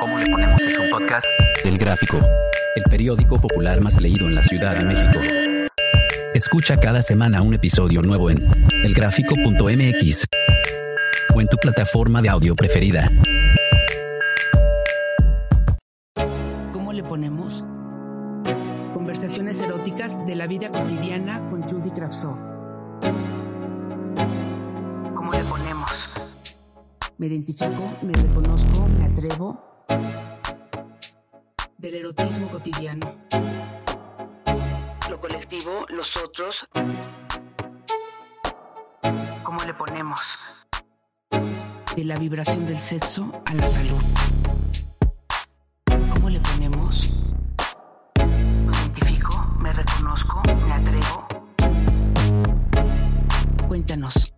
¿Cómo le ponemos es un podcast? del Gráfico, el periódico popular más leído en la Ciudad de México. Escucha cada semana un episodio nuevo en elgráfico.mx o en tu plataforma de audio preferida. ¿Cómo le ponemos? Conversaciones eróticas de la vida cotidiana con Judy Kravsov. ¿Cómo le ponemos? Me identifico, me reconozco, me atrevo. Del erotismo cotidiano. Lo colectivo, los otros. ¿Cómo le ponemos? De la vibración del sexo a la salud. ¿Cómo le ponemos? Me identifico, me reconozco, me atrevo. Cuéntanos.